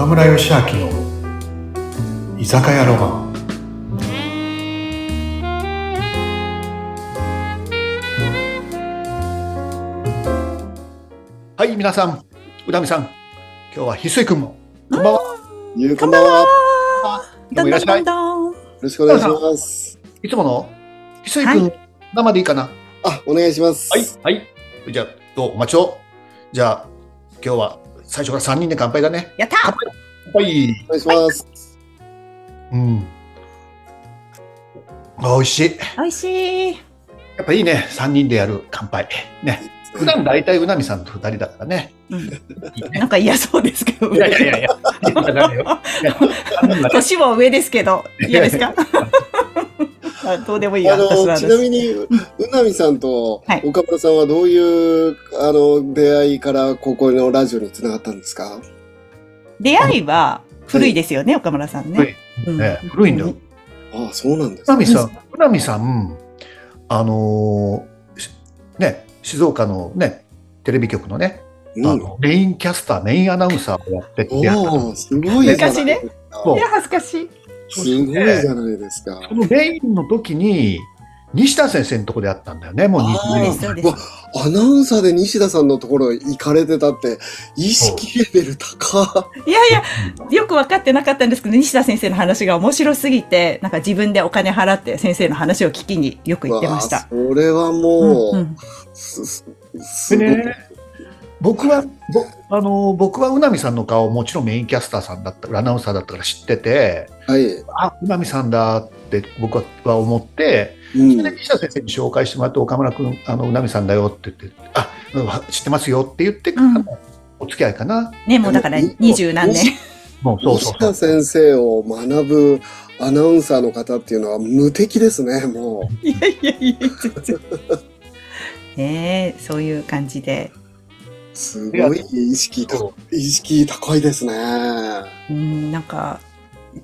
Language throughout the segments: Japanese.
岡村義明の居酒屋ロマン。はい皆さんうなみさん今日は翡翠くんもこんばんは。ゆうこんばんは。どうもいらっしゃいよろしくお願いします。いつもの翡翠くん、は生でいいかな？あ、お願いします。はいはい。じゃあどう？お待ちを。じゃあ今日は最初から3人で乾杯だねやった乾杯はいお願いします。うんあ美味しい美味しい。やっぱいいね、3人でやる乾杯。ね。普段大体うなみさんと2人だからね。うん、なんか嫌そうですけど。いやいやいや年も上ですけど、嫌ですか？あ どうでもいいや、あのちなみに うなみさんとはい岡村さんはどういうあの出会いからここのラジオにつながったんですか？出会いは古いですよね、岡村さんね。うんね古いんだよ。ああ、そうなんですか。うなみさん、うなみさん、あのーしね、静岡のね、テレビ局のね、うん。あのメインキャスター、メインアナウンサーをやってて、おお、すごいじゃないですか。そういや、恥ずかしい。すごいじゃないですか。そのメインの時に、西田先生のとこであったんだよね、もう20あ年そうです、そうですわ。アナウンサーで西田さんのところ行かれてたって、意識レベル高いやいや、よく分かってなかったんですけど、西田先生の話が面白すぎて、なんか自分でお金払って先生の話を聞きによく行ってました。それはもう、うんうんすすすごい。でね僕は、ぼあの僕はうなみさんの顔、もちろんメインキャスターさんだったアナウンサーだったから知ってて、はい。あうなみさんだって僕は思って、うんそれで西田先生に紹介してもらって、岡村君、あのうなみさんだよって言って、あうん知ってますよって言ってからのお付き合いかな。ね、もうだから二十何年。もうそうそう西田先生を学ぶアナウンサーの方っていうのは無敵ですね、もいやいやいや。ねえ、そういう感じで。う。すごい意識たそ意識高いですね。うん、なんか、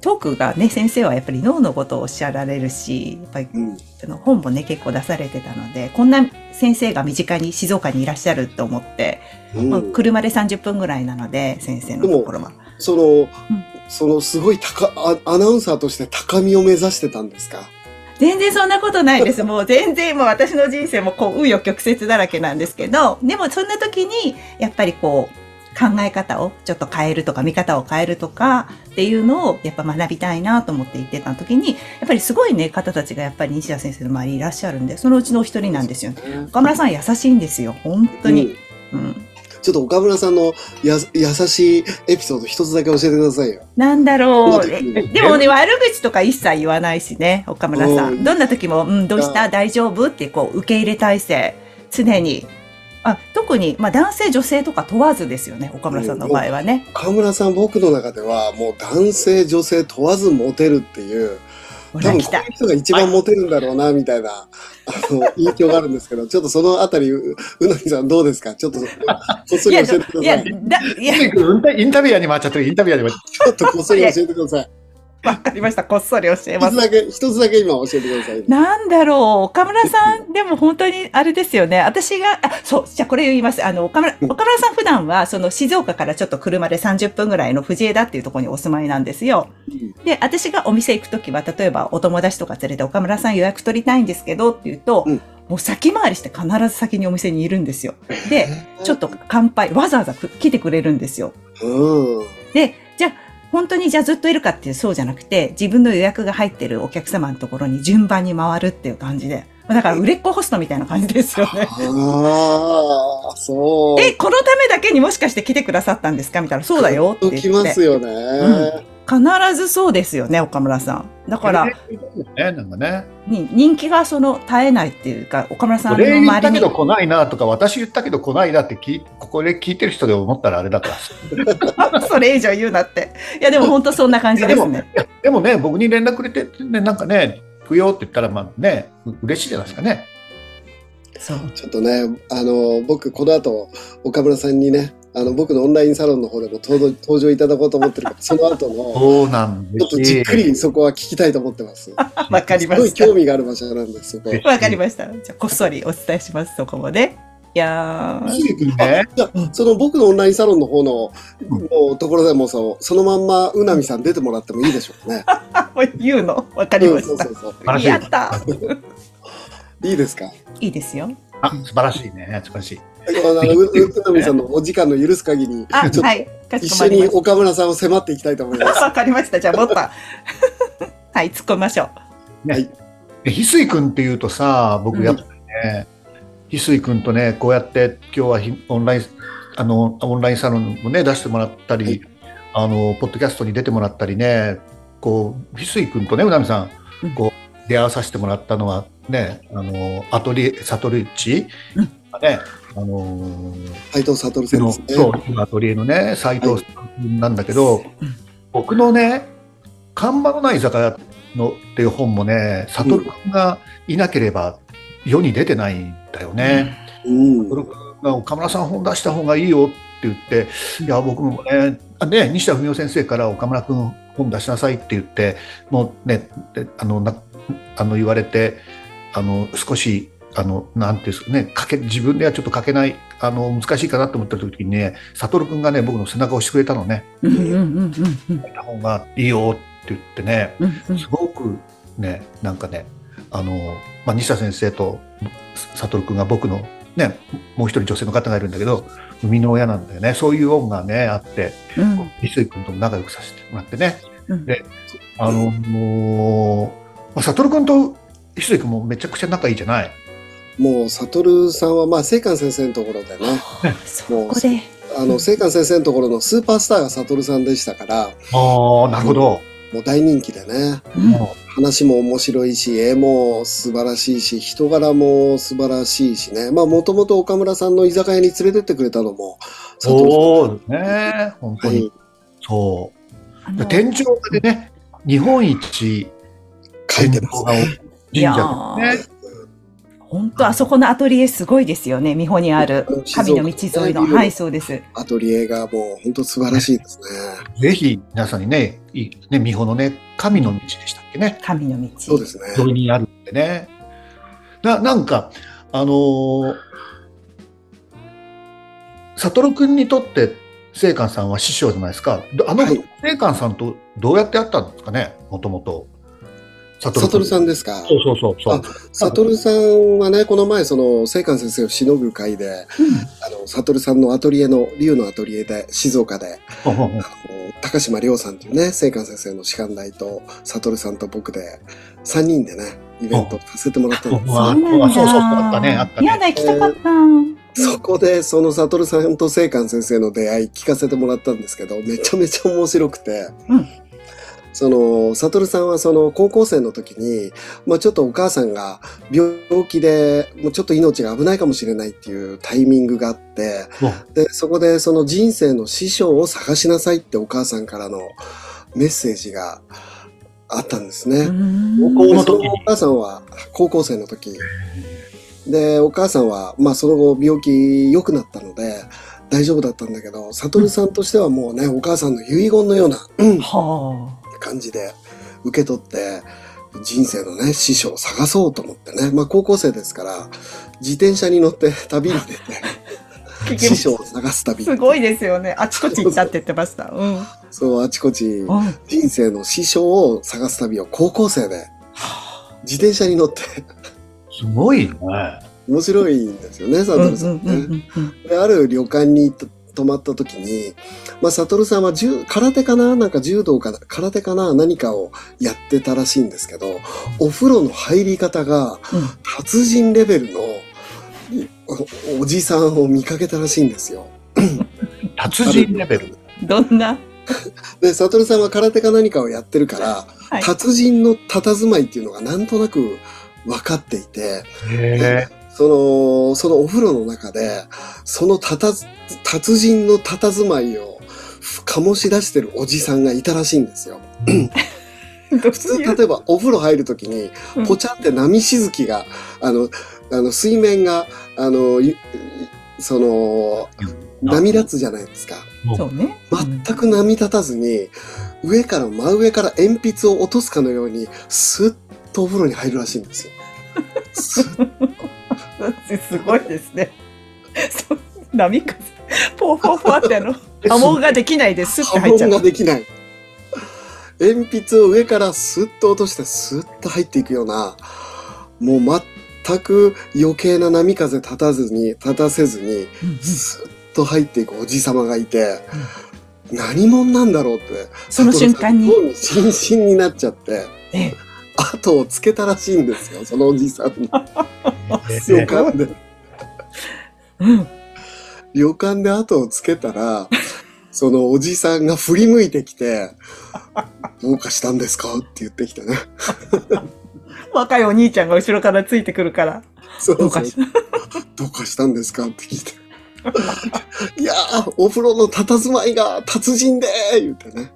トークがね、先生はやっぱり脳のことをおっしゃられるし、やっぱりうん。あの本もね、結構出されてたので、こんな先生が身近に静岡にいらっしゃると思って、うんまあ、車で30分ぐらいなので、先生のところは。その、そのすごい高あ、アナウンサーとして高みを目指してたんですか？全然そんなことないです。もう全然もう私の人生もこう、紆余曲折だらけなんですけど、でもそんな時に、やっぱりこう、考え方をちょっと変えるとか、見方を変えるとかっていうのをやっぱ学びたいなと思って言ってた時に、やっぱりすごいね、方たちがやっぱり西田先生の周りにいらっしゃるんで、そのうちのお一人なんですよ。岡村さん優しいんですよ。本当に。うん。ちょっと岡村さんのや優しいエピソード一つだけ教えてくださいよ。なんだろう。でもね、悪口とか一切言わないしね、岡村さ。うんんどんな時も、うん、どうした？大丈夫？ってこう、受け入れ体制、常に。あ、特に、まあ男性、女性とか問わずですよね、岡村さんの場合はね。岡村さん、僕の中ではもう男性、女性問わずモテるっていう、多分こ来た。の人が一番モテるんだろうな、みたいな、あの、印象があるんですけど、ちょっとそのあたり、ううなぎさんどうですか？ちょっと、こっそいや、り教えてくいや、ださい。だ、いや、インタビュアーに回っちゃってる、インタビュアーに回っちゃっちょっとこっそり教えてください。わかりました。こっそり教えます。一つだけ、一つだけ今教えてください。なんだろう、岡村さん、でも本当にあれですよね。私が、あ、そう、じゃあこれ言います。あの、岡村、岡村さん普段は、その静岡からちょっと車で30分ぐらいの藤枝っていうところにお住まいなんですよ。で、私がお店行くときは、例えばお友達とか連れて岡村さん予約取りたいんですけどって言うと、うんもう先回りして必ず先にお店にいるんですよ。で、ちょっと乾杯、わざわざ来てくれるんですよ。うん。で、じゃあ、本当にじゃあずっといるかっていうそうじゃなくて、自分の予約が入ってるお客様のところに順番に回るっていう感じで。だから売れっ子ホストみたいな感じですよね。ああ、そう。え、このためだけにもしかして来てくださったんですか？みたいな。そうだよって言って。きますよね。必ずそうですよね、岡村さん。だから、ね、なんかね。に人気がその絶えないっていうか、岡村さんの俺言った周りに。けど来ないなとか、私言ったけど来ないなって聞いここで聞いてる人で思ったらあれだから。それ以上言うなって。いや、でも本当そんな感じですね。いやでもね、僕に連絡くれて、ね、なんかね、行くよって言ったら、まあね、う嬉しいじゃないですかね。そう。ちょっとね、あの、僕、この後、岡村さんにね、あの、僕のオンラインサロンの方でも登場登場いただこうと思ってるから、その後の、そうなんちょっとじっくりそこは聞きたいと思ってます。わかりますしたごい興。味がある場所なんです。わかりました。じゃあ、こっそりお伝えします、そこもね。いやね、じゃあその僕のオンラインサロンの方の、うんもうところでもそうそのまんまうなみさん出てもらってもいいでしょうね。も う言うの？わかりましたうんそう。そうそうやった いいですか？いいですよ。あ、素晴らしいね。素晴らしい。あのううなみさんのお時間の許す限りあ、はい。一緒に岡村さんを迫っていきたいと思いま。す。わかりました。じゃあ、もっと。はい、突っ込みましょう。ね。で翡翠君っていうとさ、僕やっぱりね、翡翠君とね、こうやって今日はオンライン、あの、オンラインサロンもね、出してもらったり、はいあの、ポッドキャストに出てもらったりね、こう、翡翠君とね、うなみさん、こう、出会わさせてもらったのはね、あの、アトリエ、サトルッチ、うんね、あの斉藤悟さんのですね。そう今アトリエのね斉藤さんなんだけど、僕のね「看板のない居酒屋の」っていう本もね悟君がいなければ世に出てないんだよね。うん。が岡村さん本出した方がいいよって言っていや僕もねあね西田文雄先生から岡村君本出しなさいって言ってもうねであのなあの言われてあの少しあのなんていうんですかね書け自分ではちょっと書けないあの難しいかなと思った時にね悟君がね僕の背中を押してくれたのね。うんうんうんうんうん書いた方がいいよって言ってねうんうん。すごくねなんかねあの、まあ、西田先生と悟君が僕のねもう一人女性の方がいるんだけど生みの親なんだよね。そういう恩がねあってうん。翡翠君とも仲良くさせてもらってね。うん。であのもう、まあ、悟君と翡翠君もめちゃくちゃ仲いいじゃないもう悟さんはまあ聖寛先生のところでね、そこで。あの聖寛先生のところのスーパースターが悟さんでしたから、ああなるほど、もう大人気でね。うん。も話も面白いし、絵も素晴らしいし、人柄も素晴らしいしね。まあ、もともと岡村さんの居酒屋に連れてってくれたのも、そうですね。本当に、はい、そう。天井画でね日本一書いてますね。神社でね本当あそこのアトリエすごいですよね。美穂にあるうん神の道沿いの。はい、そうです。アトリエがもう本当素晴らしいですね。ぜひ皆さんにね、いいね、美穂のね、神の道でしたっけね、神の道。そうですね。沿いにあるんでね。な、なんか、あのー、悟君にとって、聖寛さんは師匠じゃないですか。どあの、はい聖寛さんとどうやって会ったんですかね、もともと。悟さん。んですか？そうそうそうそう。悟さんはね、この前、その、聖寛先生をしのぐ会で、あの、悟さんのアトリエの、竜のアトリエで、静岡で、高島亮さんというね、聖寛先生の士官大と、悟さんと僕で、3人でね、イベントさせてもらったんです。あそう。そうそうあったねあったねやだ、行きたかった。そこで、その悟さんと聖寛先生の出会い聞かせてもらったんですけど、めちゃめちゃ面白くて、うんその、悟さんはその高校生の時に、まあちょっとお母さんが病気で、もうちょっと命が危ないかもしれないっていうタイミングがあって、で、そこでその人生の師匠を探しなさいってお母さんからのメッセージがあったんですね。高校の時お母さんは高校生の時。でお母さんは、まあ、その後病気良くなったので大丈夫だったんだけど悟さんとしてはもうねお母さんの遺言のようなうんは感じで受け取って人生のね師匠を探そうと思ってね、まあ、高校生ですから自転車に乗って旅に出て あ。師匠を探す旅すごいですよね。あちこち行ったって言ってました。うん。そうあちこちうん人生の師匠を探す旅を高校生で自転車に乗ってすごいね。面白いんですよね、うん悟さんね。ある旅館にと泊まった時に、まあ、悟さんは柔空手かな？なんか柔道かな？空手かな？何かをやってたらしいんですけど、お風呂の入り方がうん。達人レベルのおおじさんを見かけたらしいんですよ。達人レベル？どんな？で、悟さんは空手か何かをやってるから、はい。達人の佇まいっていうのがなんとなく分かっていて、へその、そのお風呂の中で、そのたたず、達人の佇まいを醸し出してるおじさんがいたらしいんですよ。普普通、例えばお風呂入るときにう、んポチャって波しずきが、あの、あの、水面が、あの、ゆその、波立つじゃないですか。そうね。全く波立たずに、上から、真上から鉛筆を落とすかのように、スッとお風呂に入るらしいんですよ。スッうんすごいですね。そう波風。ポーポーポーってあの、波紋ができないですって波入っちゃう。紋ができない。鉛筆を上からスッと落としてスッと入っていくような、もう全く余計な波風立たずに、立たせずに、スッと入っていくおじさまがいて、何者なんだろうって。その瞬間に興味津々になっちゃって、ええ後をつけたらしいんですよ、そのおじさんに。え旅館で。うん。旅館で後をつけたら、そのおじさんが振り向いてきて、どうかしたんですか？って言ってきてね。若いお兄ちゃんが後ろからついてくるから、そうどうかしどうかしたんですか？って聞いて。いやー、お風呂の佇まいが達人でー言ってね。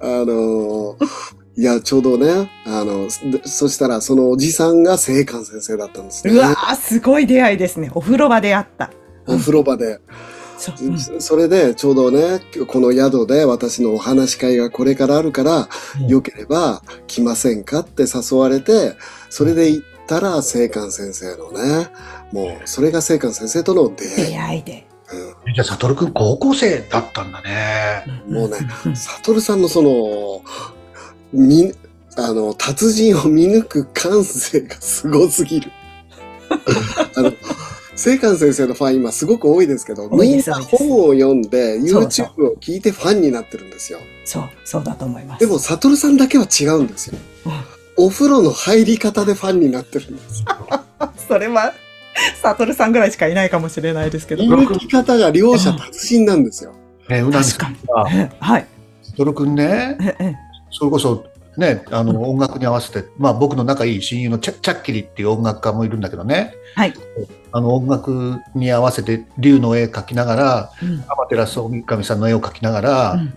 あのーいや、ちょうどね、あの、でそしたらそのおじさんが聖寛先生だったんですねう。わー、すごい出会いですね。お風呂場であった。お風呂場で。そう。うんそれで、ちょうどね、この宿で私のお話し会がこれからあるから、うんよければ来ませんかって誘われて、それで行ったら、聖寛先生のね、もう、それが聖寛先生との出会い。出会いで。じゃあ、サトルくん高校生だったんだね。もうねんんサトルさんのその、み、あの、達人を見抜く感性がすごすぎる。あの、聖寛先生のファン今すごく多いですけど、みんな本を読んで、YouTube を聞いてファンになってるんですよ。そう、そうだと思います。でも、サトルさんだけは違うんですよ。お風呂の入り方でファンになってるんですよ。それは、サトルさんぐらいしかいないかもしれないですけど。見抜き方が両者達人なんですよ。ね、うなみさはい。サトルくんね、ええそれこそ、ね、あの、音楽に合わせて、まあ僕の仲いい親友のチャチャッキリっていう音楽家もいるんだけどね、はい。あの音楽に合わせて竜の絵描きながら、うんアマテラス大神さんの絵を描きながら、うん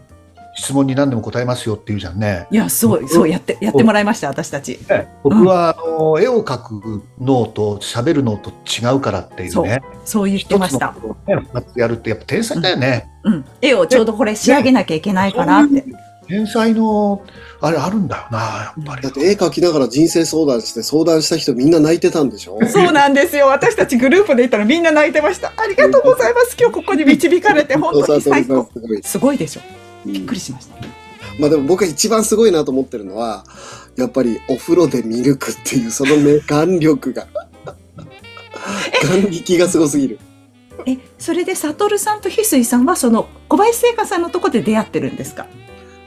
質問に何でも答えますよって言うじゃんね。いや、そう、そうやって、やってもらいました、私たち。僕は、あの絵を描く脳と喋る脳と違うからっていうね。そう言ってました。ねやるってやっぱ天才だよね。うん。絵をちょうどこれ仕上げなきゃいけないからって。天才のあれあるんだよな、やっぱり。だって絵描きながら人生相談して相談した人みんな泣いてたんでしょ？そうなんですよ。私たちグループで行ったらみんな泣いてました。ありがとうございます。今日ここに導かれて、本当に最高。すごい。でしょ。うんびっくりしました。まあでも僕が一番すごいなと思ってるのは、やっぱりお風呂で見抜くっていうその目眼力が。眼力がすごすぎる。え、それでサトルさんと翡翠さんはその小林聖華さんのとこで出会ってるんですか？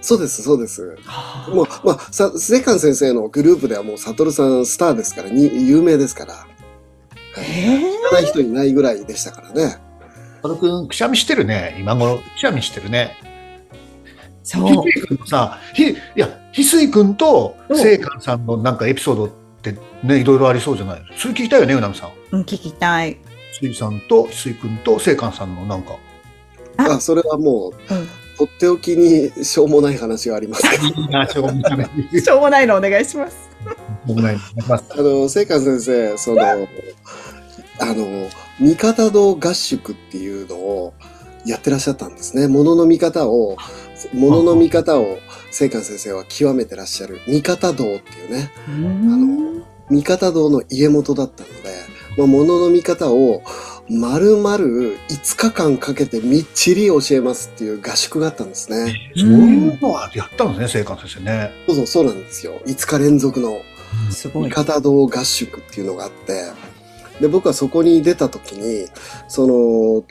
そうです、そうです。もう、まあ、さ、セカン先生のグループではもう、サトルさんスターですから、に、有名ですから。え知らない人いないぐらいでしたからね。佐野くん、くしゃみしてるね。今頃、くしゃみしてるね。そう。翡翠くんのさ、ひ、いや、翡翠くんとうん聖寛さんのなんかエピソードってね、いろいろありそうじゃない？それ聞きたいよね、うなみさん。うん、聞きたい。翡翠さんと翡翠くんと聖寛さんのなんか。ああ、それはもう、うん。とっておきにしょうもない話があります しょうもないね。しょうもないのお願いします。しょうもない。まああの、聖寛先生、その、あの、味方堂合宿っていうのをやってらっしゃったんですね。ものの見方を、ものの見方を聖寛先生は極めてらっしゃる。味方堂っていうね、うん。味方堂の家元だったので、まあ、ものの見方を丸々5日間かけてみっちり教えますっていう合宿があったんですね。そういうのはやったんですね、聖寛先生ね。そうそう、そうなんですよ。5日連続のすごい。味方堂合宿っていうのがあって、で、僕はそこに出た時に、その、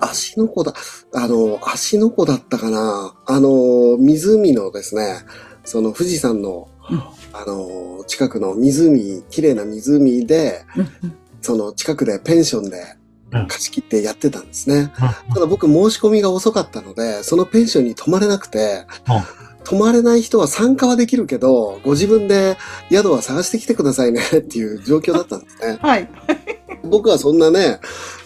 足の湖だ、あの、足の湖だったかなあの、湖のですね、その富士山の、うんあの、近くの湖、綺麗な湖で、その近くでペンションでうん貸し切ってやってたんですね。ただ僕申し込みが遅かったので、そのペンションに泊まれなくて、泊まれない人は参加はできるけど、ご自分で宿は探してきてくださいねっていう状況だったんですね。はい。僕はそんなね、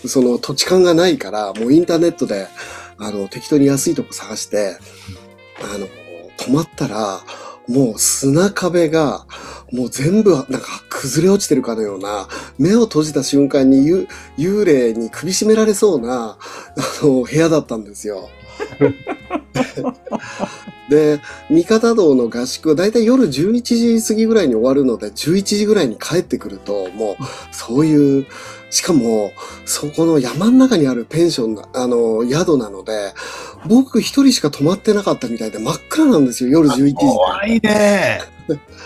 その土地勘がないから、もうインターネットで、あの、適当に安いとこ探して、あの、泊まったら、もう砂壁が、もう全部なんか崩れ落ちてるかのような、目を閉じた瞬間に幽幽霊に首絞められそうな、あの、部屋だったんですよ。で、三方堂の合宿はだいたい夜11時過ぎぐらいに終わるので、11時ぐらいに帰ってくると、もう、そういう、しかも、そこの山の中にあるペンションな、あの、宿なので、僕一人しか泊まってなかったみたいで真っ暗なんですよ、夜11時で。怖いね。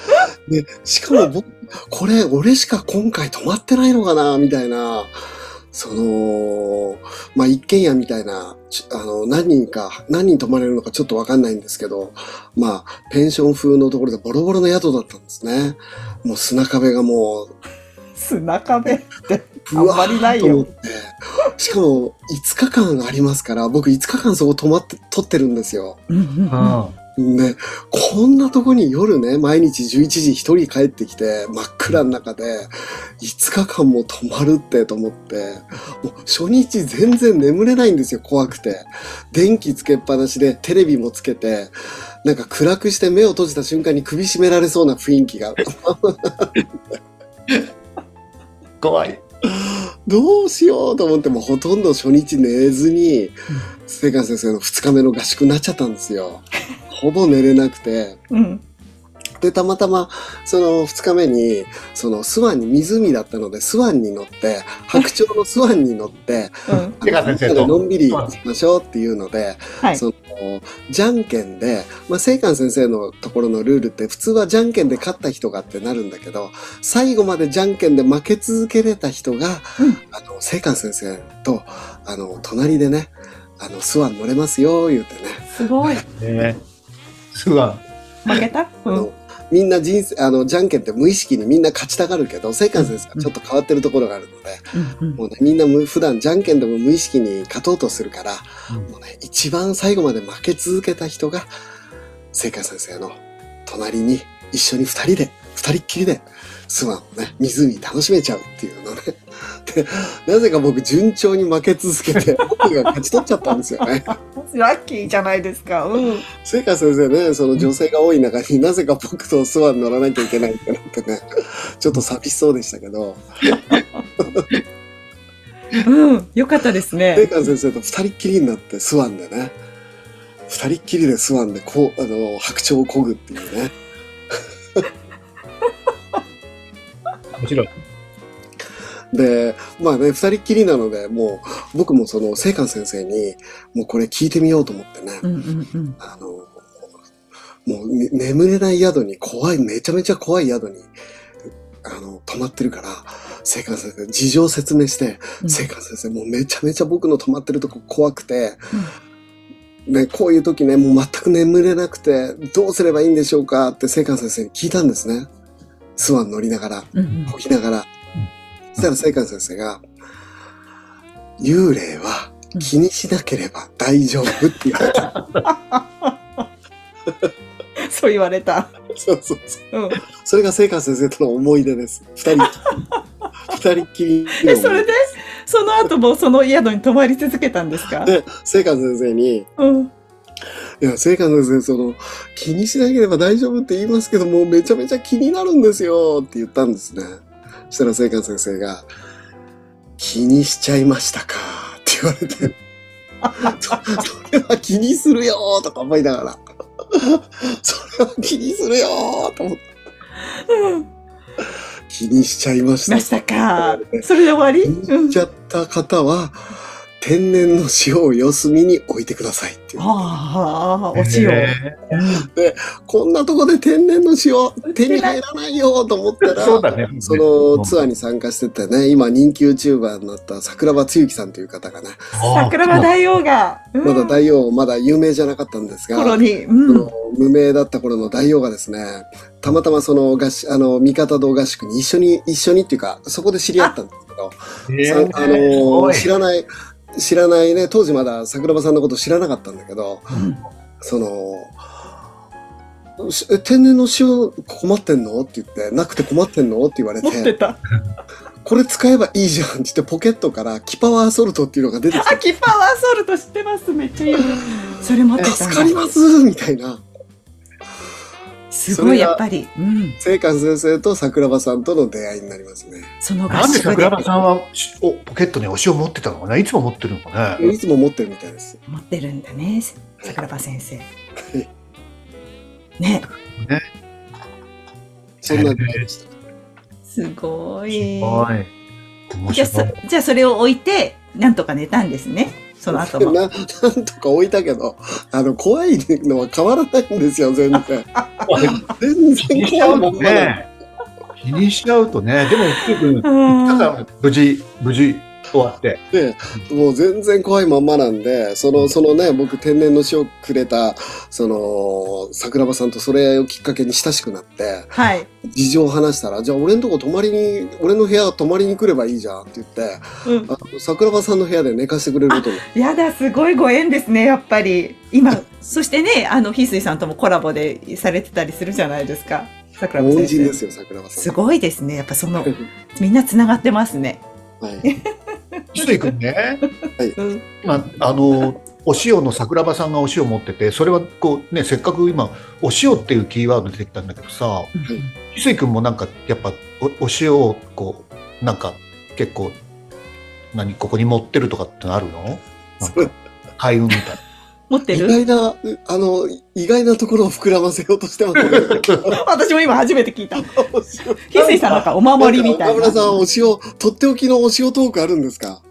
で、しかも僕、これ、俺しか今回泊まってないのかな、みたいな、その、まあ、一軒家みたいな、ちあの、何人か、何人泊まれるのかちょっとわかんないんですけど、まあ、ペンション風のところでボロボロの宿だったんですね。もう砂壁がもう、砂壁って、あんまりないよ。しかも、5日間ありますから、僕5日間そこ泊まって、撮ってるんですよ。うんうん。ね、こんなとこに夜ね、毎日11時一人帰ってきて、真っ暗の中で、5日間も泊まるってと思って、もう初日全然眠れないんですよ、怖くて。電気つけっぱなしで、テレビもつけて、なんか暗くして目を閉じた瞬間に首絞められそうな雰囲気が。怖い。どうしようと思ってもほとんど初日寝ずに、聖寛先生の2日目の合宿になっちゃったんですよ。ほぼ寝れなくて。うん。で、たまたま、その2日目に、そのスワンに、湖だったので、スワンに乗って、白鳥のスワンに乗って、うん。あ聖寛先生とのんびりしましょうっていうので、はい。その、じゃんけんで、まあ、聖寛先生のところのルールって、普通はじゃんけんで勝った人がってなるんだけど、最後までじゃんけんで負け続けれた人が、うんあの、聖寛先生と、あの、隣でね、あの、スワン乗れますよ、言うてね。すごい。ね。すわ。負けた？うん。あのみんな人生、あの、じゃんけんって無意識にみんな勝ちたがるけど、聖寛先生はちょっと変わってるところがあるので、うんうんもうね、みんなむ普段じゃんけんでも無意識に勝とうとするから、うんもうね、一番最後まで負け続けた人が、聖寛先生の隣に一緒に二人で、二人っきりで、スワンをね、湖楽しめちゃうっていうのね。で、なぜか僕順調に負け続けて、僕が勝ち取っちゃったんですよね。ラッキーじゃないですか。うん。聖華先生ね、その女性が多い中になぜか僕とスワン乗らなきゃいけないってなってね、ちょっと寂しそうでしたけど、うん。よかったです聖ね。華先生と二人っきりになってスワンでね、二人っきりでスワンでこう、あの、白鳥を漕ぐっていうね。面白い。で、まあね、二人っきりなので、もう、僕もその、聖寛先生に、もうこれ聞いてみようと思ってね、うんうんうん。あの、もう、ね眠れない宿に、怖い、めちゃめちゃ怖い宿に、あの、泊まってるから、聖寛先生、事情説明して、うん聖寛先生、もうめちゃめちゃ僕の泊まってるとこ怖くて、ね、こういう時ね、もう全く眠れなくて、どうすればいいんでしょうかって聖寛先生に聞いたんですね。スワン乗りながら。うんうんこぎながら。そしたら聖寛先生が、幽霊は気にしなければ大丈夫って言われた。そう言われた。そうそうそう。うん。それが聖寛先生との思い出です。二人、二人っきりえ、それで、その後もその宿に泊まり続けたんですか？で、聖寛先生に、うん。いや、聖寛先生、その、気にしなければ大丈夫って言いますけども、めちゃめちゃ気になるんですよって言ったんですね。そしたら聖寛先生が、気にしちゃいましたか？って言われて、そそれは気にするよーとか思いながら、それは気にするよーと思って、うん。気にしちゃいました。ましたか。それで終わり？うん気にしち。ゃった方は、天然の塩を四隅に置いてくださいっていう。はあ、お塩。へこんなとこで天然の塩手に入らないよと思ったーら、そうだね。そのツアーに参加しててね、今人気 YouTuber になった桜庭つゆきさんという方がね、桜庭大王が、うんまだ大王、まだ有名じゃなかったんですが、頃に、そうん。の無名だった頃の大王がですね、たまたまそのあの、三方堂合宿に一緒に、一緒にっていうか、そこで知り合ったんですけど、あの知らない、知らないね、当時まだ桜庭さんのこと知らなかったんだけど、うんその、天然の塩困ってんの？って言って、なくて困ってんの？って言われて、持ってた。これ使えばいいじゃんって言ってポケットからキパワーソルトっていうのが出てきあ、て、キパワーソルト知ってます。めっちゃいい。それ持ってた助かりますみたいな。すごい、やっぱり。うん。聖寛先生と桜庭さんとの出会いになりますね。そのなんで合宿で桜庭さんはしおポケットにお塩持ってたのかな？いつも持ってるのかね？いつも持ってるみたいです。持ってるんだね。桜庭先生。いね。そんな出会いでした。すごい。はい。じゃあそ、じゃあそれを置いて、なんとか寝たんですね。その後も。な、なんとか置いたけど、あの、怖いのは変わらないんですよ、全然。全気に然しちゃうもん怖い。気にしちゃうとね、でも、結局、うんただ無事、無事終わって。で、もう全然怖いまんまなんで、その、そのね、僕天然の塩くれた、その、桜庭さんとそれをきっかけに親しくなって、はい。事情を話したら、じゃあ俺のとこ泊まりに、俺の部屋泊まりに来ればいいじゃんって言って、うん。あの桜庭さんの部屋で寝かしてくれることに。やだ、すごいご縁ですね、やっぱり。今、そしてね、あの、翡翠さんともコラボでされてたりするじゃないですか。桜庭恩先生。人ですよ、桜庭さん。すごいですね。やっぱその、みんな繋がってますね。はい。翡翠君ね、うん。まあ、あの、お塩の桜庭さんがお塩持ってて、それはこうね、せっかく今、お塩っていうキーワード出てきたんだけどさ、翡翠君もなんか、やっぱお、お塩をこう、なんか、結構、何、ここに持ってるとかってのあるの？開運みたい意持ってる？外な、あの、意外なところを膨らませようとしてますね。私も今初めて聞いた。翡翠さんなんかお守りみたいな岡村。さん、お塩、とっておきのお塩トークあるんですか？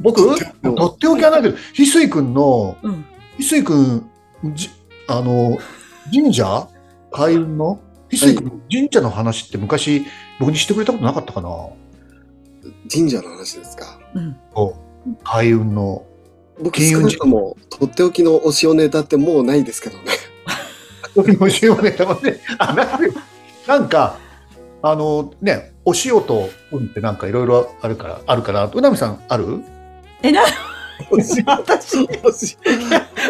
僕？とっておきはないけど、翡翠君の、うん。翡翠君、じあの、神社？開運の？翡翠君、神社の話って昔、僕にしてくれたことなかったかな？神社の話ですか？うん。開運の。僕、金運少なくとも、とっておきのお塩ネタってもうないですけどね。お塩ね、たまね。あ、なんでなんか、あのね、お塩と運ってなんかいろいろあるから、あるかな。うなみさんある？え、な、私、お塩。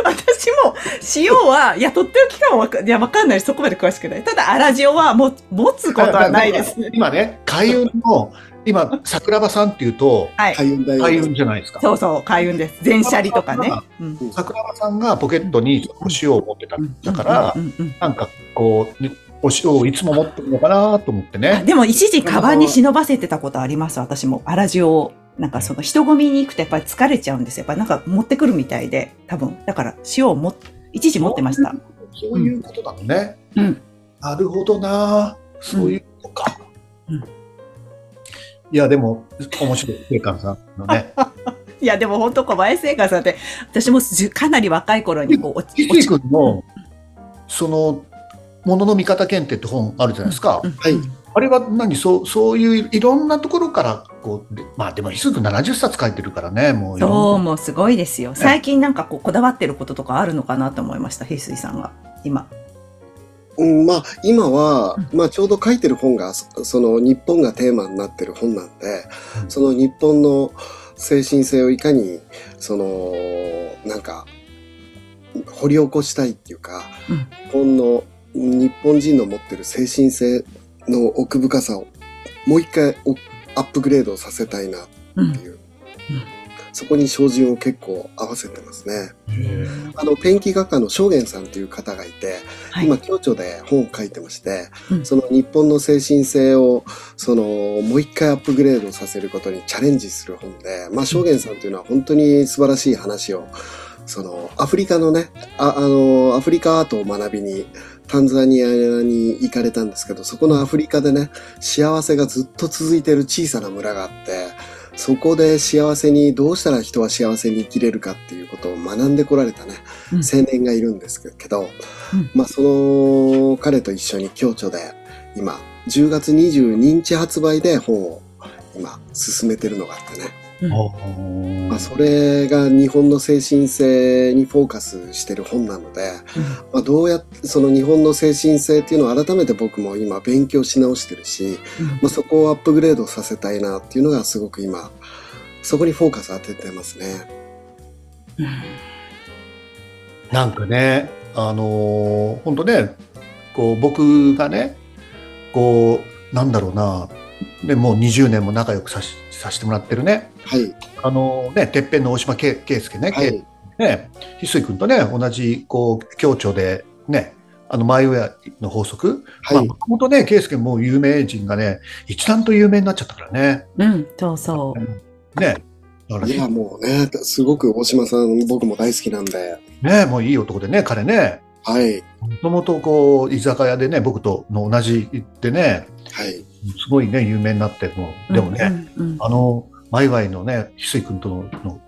私も、塩は、いや、とっておきかもわか、いや、わかんない。そこまで詳しくない。ただ、粗塩はも、持つことはないですね。今ね、開運の、今、桜庭さんっていうと、はい。開運大開運じゃないですか。そうそう、開運です。全シャリとかね。うん。桜庭さんがポケットにお塩を持ってたんだからう、んうんうんなんかこう、お塩をいつも持ってるのかなと思ってあね。でも一時カバンに忍ばせてたことあります、私も。粗塩を。なんかその人混みに行くとやっぱり疲れちゃうんですよ。やっぱりなんか持ってくるみたいで、多分。だから塩をも、一時持ってました。そういうことなのね。うん。なるほどな。そういうことか。うんいや、でも、面白い、聖寛さんのね。いや、でも本当小林聖華さんって、私もかなり若い頃にこう、落ち翡翠君の、その、ものの見方検定って本あるじゃないですか。うんはいあれは何？そう、そういういろんなところから、こう、でまあでも、翡翠君70冊書いてるからね、もう。そう、もうすごいですよ。最近なんかこう、こだわってることとかあるのかなと思いました、翡翠さんが。今。うん、まあ、今は、まあ、ちょうど書いてる本が、そその、日本がテーマになってる本なんで、うん。その日本の精神性をいかに、その、なんか、掘り起こしたいっていうか、うん。日本の、日本人の持ってる精神性の奥深さを、もう一回おアップグレードさせたいなってう。ん。いう、そこに照準を結構合わせてますね。へあの、ペンキ画家の正元さんっていう方がいて、はい。今、京都で本を書いてまして、うんその日本の精神性を、その、もう一回アップグレードさせることにチャレンジする本で、まあ、正元さんというのは本当に素晴らしい話を、その、アフリカのね、ああの、アフリカアートを学びに、タンザニアに行かれたんですけど、そこのアフリカでね、幸せがずっと続いている小さな村があって、そこで幸せに、どうしたら人は幸せに生きれるかっていうことを学んでこられたね、うん。青年がいるんですけど、うん。まあその彼と一緒に共著で今10月22日発売で本を今進めてるのがあってね、ー。まあ、それが日本の精神性にフォーカスしてる本なので、まあ、どうやってその日本の精神性っていうのを改めて僕も今勉強し直してるし、まあ、そこをアップグレードさせたいなっていうのがすごく今そこにフォーカス当ててますね。なんかね、あのー本当ね、こう僕がね、こう、なんだろうな、でもう20年も仲良くさしさせてもらってるね、はい。あのね、てっぺんの大島圭圭介ね、圭はい。ね、翡翠君とね、同じ、こう、協調で、ね、あの、マイウェアの法則。まあ、はいも。ともとね、圭介も有名人がね、一段と有名になっちゃったからね。うん、そうそう。ね。だからいや、もうね、すごく大島さん僕も大好きなんで、ね、もういい男でね、彼ね。はい。もともとこう、居酒屋でね、僕との同じでね、はい。すごいね、有名になっても、でもね、うんうんあの、ワイワイのね、翡翠君との、の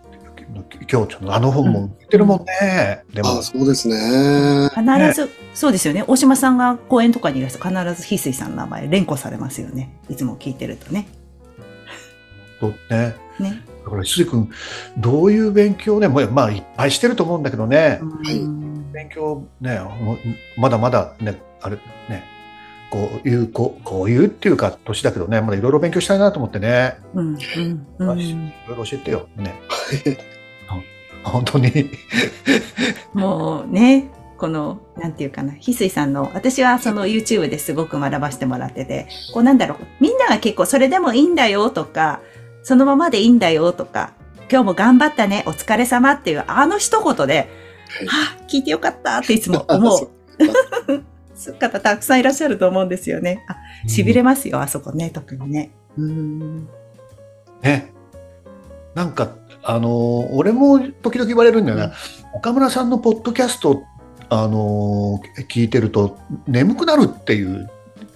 共著のあの本も売ってるもんね。でもあ、そうですね。必ず、そうですよね。大島さんが講演とかにいらっしゃる必ず翡翠さんの名前連呼されますよね。いつも聞いてるとね。とね。ね。だから、翡翠君、どういう勉強ね、もうまあ、いっぱいしてると思うんだけどね、いうん勉強ね、まだまだね、あれね、こういう、こうこういうっていうか、年だけどね、まだいろいろ勉強したいなと思ってね、うんうんうん。いろいろ教えてよ、ね。本当に。もうね、この、なんていうかな、翡翠さんの、私はその YouTube ですごく学ばせてもらってて、こうなんだろう、みんなが結構それでもいいんだよとか、そのままでいいんだよとか、今日も頑張ったね、お疲れ様っていうあの一言で、はあ、聞いてよかったっていつも思う 方たくさんいらっしゃると思うんですよね。あ、痺れますよ、あそこね、特にね。うん。ね。なんか、あのー俺も時々言われるんだよな、岡村さんのポッドキャスト、あのー聞いてると眠くなるっていう、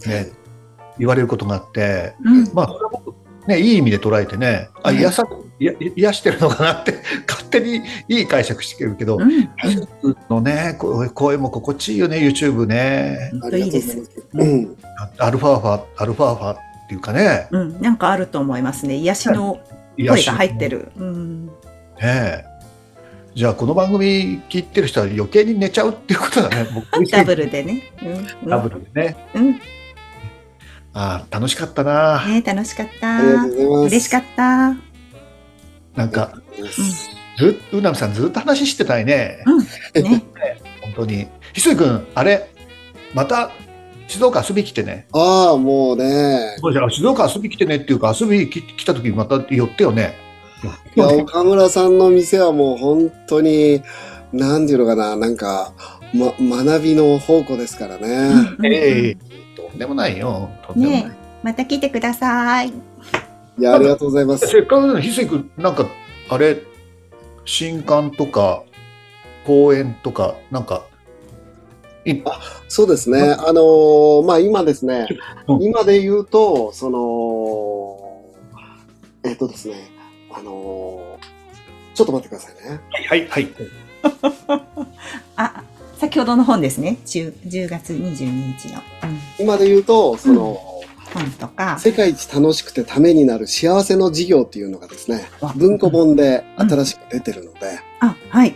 ね、言われることがあって、うん。まあ、それは僕、ね、いい意味で捉えてね、あ、うん癒さ、いや癒してるのかなって、勝手にいい解釈してるけど、うん。のね、こ声も心地いいよね、YouTube ね。いいですうん。アルファーファ、アルファーファっていうかね、うん。なんかあると思いますね。癒しの声が入ってる。うん。ねえじゃあこの番組聞いてる人は余計に寝ちゃうっていうことだね。僕ダブルでね。うん。ダブルでね。うん。ああ、楽しかったな。ね楽しかったありがとうございます。嬉しかった。なんか、た。ずっと、うなみさんずっと話してたいね。ね。本当に。ひすいくん、あれ、また静岡遊び来てね。ああ、もうね。そうじゃあ静岡遊び来てねっていうか、遊び来来た時また寄ってよね。いや、岡村さんの店はもう本当に、なんていうのかな、なんか、ま、学びの宝庫ですからね。うんええとんでもないよ。とんでもない。ねまた来てください。いや、ありがとうございます。せっかくなのに、ひすいくん、なんか、あれ、新刊とか、講演とか、なんか、いそうですね。あのーまあ今ですねう、ん今で言うと、その、えっとですね、あのーちょっと待ってくださいね。はい、はい。あ、先ほどの本ですね。10, 10月22日の、うん今で言うと、その、本とか。世界一楽しくてためになる幸せの事業っていうのがですねわ、文庫本で新しく出てるので、あ、はい。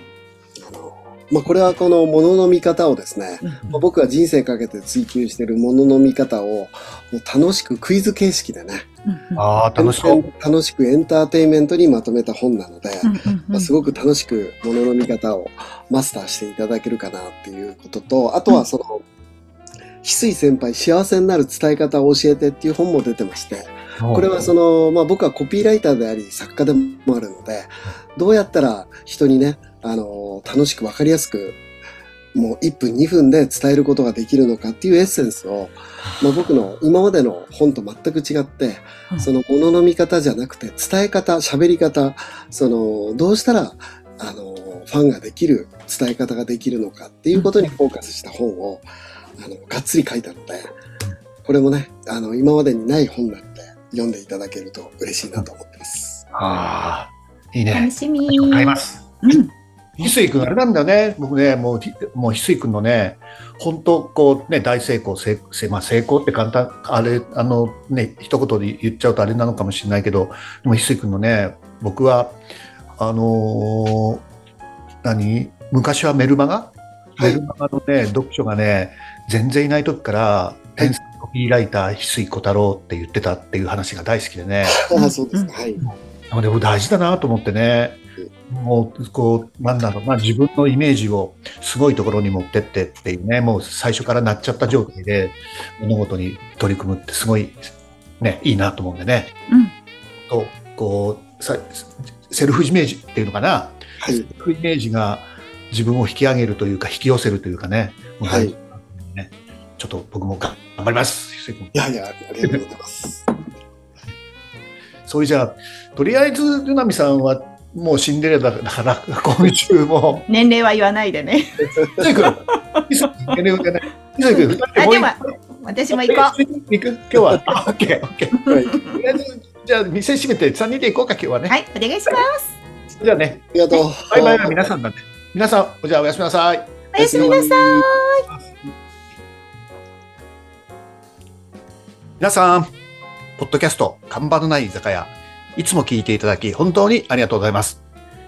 あの、まあ、これはこの物の見方をですね、うんまあ僕は人生かけて追求している物の見方をもう楽しくクイズ形式でね、うんああ、楽しそう。楽しくエンターテインメントにまとめた本なので、うんうんまあ、すごく楽しく物の見方をマスターしていただけるかなっていうことと、あとはその、翡翠先輩幸せになる伝え方を教えてっていう本も出てまして、これはその、まあ僕はコピーライターであり作家でもあるので、どうやったら人にね、あの、楽しくわかりやすく、もう1分2分で伝えることができるのかっていうエッセンスを、まあ僕の今までの本と全く違ってう、ん。そのものの見方じゃなくて伝え方、喋り方、その、どうしたら、あの、ファンができる伝え方ができるのかっていうことにフォーカスした本を、あの、がっつり書いたので、これもね、あの、今までにない本なので、読んでいただけると嬉しいなと思ってます。ああ、いい楽ね。しみ。買います。うん。翡翠君、あれなんだよね。僕ね、もう、ひもう翡翠君のね、本当こうね、大成功、成成まあ、成功って簡単、あれ、あのね、一言で言っちゃうとあれなのかもしれないけど、でも翡翠君のね、僕は、あのー何？昔はメルマガ、はいメルマガのね、読書がね、全然いない時から、天才コピーライター、翡翠小太郎って言ってたっていう話が大好きでね。あ あ、そうですか。はい。あでも大事だなと思ってね、もう、こう、なんだろう、まあ自分のイメージをすごいところに持ってってっていうね、もう最初からなっちゃった状態で物事に取り組むってすごい、ね、いいなと思うんでね。うん。と、こう、さセルフイメージっていうのかな、はいセ。ルフイメージが自分を引き上げるというか、引き寄せるというかね、もう大事だなと思うんでねちょっと僕も頑張ります。いやいや、ありがとうございます。それじゃあ、とりあえず、ルナミさんはもうシンデレラだから、今週も、年齢は言わないでね。ひそい君、ひそい君、ひそい君、二人であ、でも、私も行こう。行く？今日は？あ、オッケー、オッケー。はい。とりあえずじゃあ、店閉めて3人で行こうか、今日はね。はい、お願いします。じゃあね、ありがとう。バイバイは皆さんなんで。皆さん、じゃあおやすみなさい。おやすみなさい。皆さん、ポッドキャスト、看板のない居酒屋、いつも聞いていただき、本当にありがとうございます。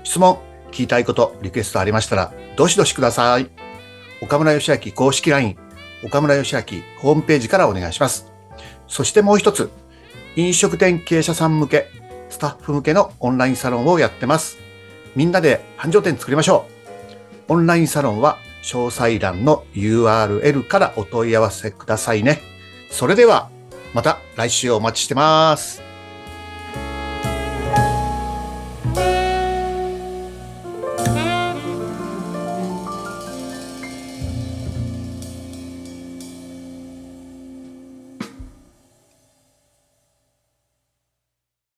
質問、聞きたいこと、リクエストありましたら、どしどしください。岡村義明公式 LINE、岡村義明ホームページからお願いします。そしてもう一つ、飲食店経営者さん向け、スタッフ向けのオンラインサロンをやってます。みんなで繁盛店作りましょう。オンラインサロンは詳細欄の URL からお問い合わせくださいね。それでは、また来週お待ちしてます。